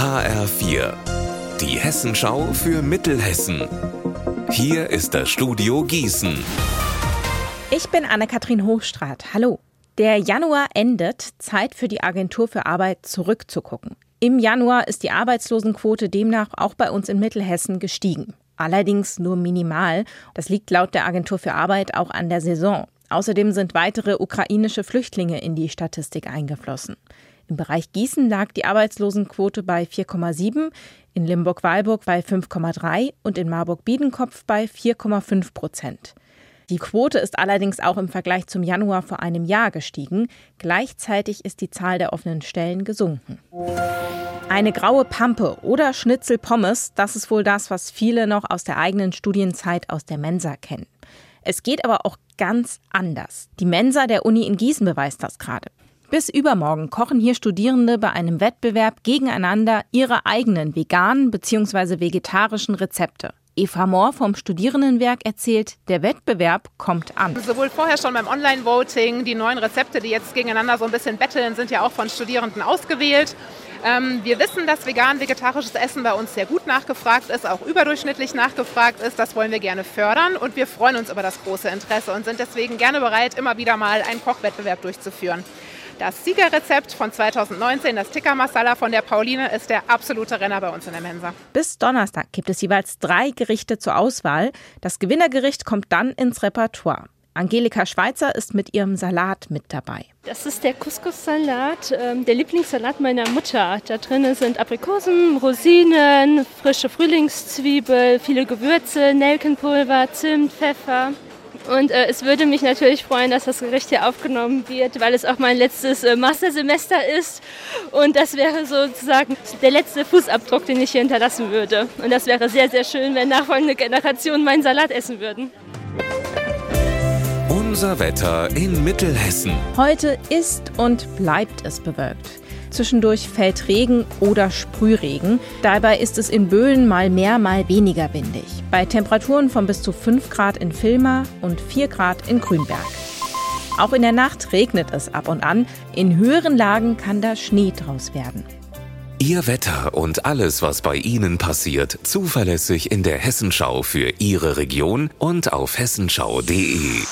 HR4, die Hessenschau für Mittelhessen. Hier ist das Studio Gießen. Ich bin Anne-Kathrin Hochstrat. Hallo. Der Januar endet. Zeit für die Agentur für Arbeit zurückzugucken. Im Januar ist die Arbeitslosenquote demnach auch bei uns in Mittelhessen gestiegen. Allerdings nur minimal. Das liegt laut der Agentur für Arbeit auch an der Saison. Außerdem sind weitere ukrainische Flüchtlinge in die Statistik eingeflossen. Im Bereich Gießen lag die Arbeitslosenquote bei 4,7, in Limburg-Weilburg bei 5,3 und in Marburg-Biedenkopf bei 4,5 Prozent. Die Quote ist allerdings auch im Vergleich zum Januar vor einem Jahr gestiegen. Gleichzeitig ist die Zahl der offenen Stellen gesunken. Eine graue Pampe oder Schnitzel Pommes, das ist wohl das, was viele noch aus der eigenen Studienzeit aus der Mensa kennen. Es geht aber auch ganz anders. Die Mensa der Uni in Gießen beweist das gerade. Bis übermorgen kochen hier Studierende bei einem Wettbewerb gegeneinander ihre eigenen veganen bzw. vegetarischen Rezepte. Eva Mohr vom Studierendenwerk erzählt, der Wettbewerb kommt an. Sowohl vorher schon beim Online-Voting, die neuen Rezepte, die jetzt gegeneinander so ein bisschen betteln, sind ja auch von Studierenden ausgewählt. Ähm, wir wissen, dass vegan-vegetarisches Essen bei uns sehr gut nachgefragt ist, auch überdurchschnittlich nachgefragt ist. Das wollen wir gerne fördern und wir freuen uns über das große Interesse und sind deswegen gerne bereit, immer wieder mal einen Kochwettbewerb durchzuführen. Das Siegerrezept von 2019, das Tikka Masala von der Pauline, ist der absolute Renner bei uns in der Mensa. Bis Donnerstag gibt es jeweils drei Gerichte zur Auswahl. Das Gewinnergericht kommt dann ins Repertoire. Angelika Schweizer ist mit ihrem Salat mit dabei. Das ist der Couscous-Salat, ähm, der Lieblingssalat meiner Mutter. Da drin sind Aprikosen, Rosinen, frische Frühlingszwiebel, viele Gewürze, Nelkenpulver, Zimt, Pfeffer. Und äh, es würde mich natürlich freuen, dass das Gericht hier aufgenommen wird, weil es auch mein letztes äh, Mastersemester ist. Und das wäre sozusagen der letzte Fußabdruck, den ich hier hinterlassen würde. Und das wäre sehr, sehr schön, wenn nachfolgende Generationen meinen Salat essen würden. Unser Wetter in Mittelhessen. Heute ist und bleibt es bewölkt. Zwischendurch fällt Regen oder Sprühregen. Dabei ist es in Böhlen mal mehr, mal weniger windig. Bei Temperaturen von bis zu 5 Grad in Vilma und 4 Grad in Grünberg. Auch in der Nacht regnet es ab und an. In höheren Lagen kann da Schnee draus werden. Ihr Wetter und alles, was bei Ihnen passiert, zuverlässig in der Hessenschau für Ihre Region und auf hessenschau.de.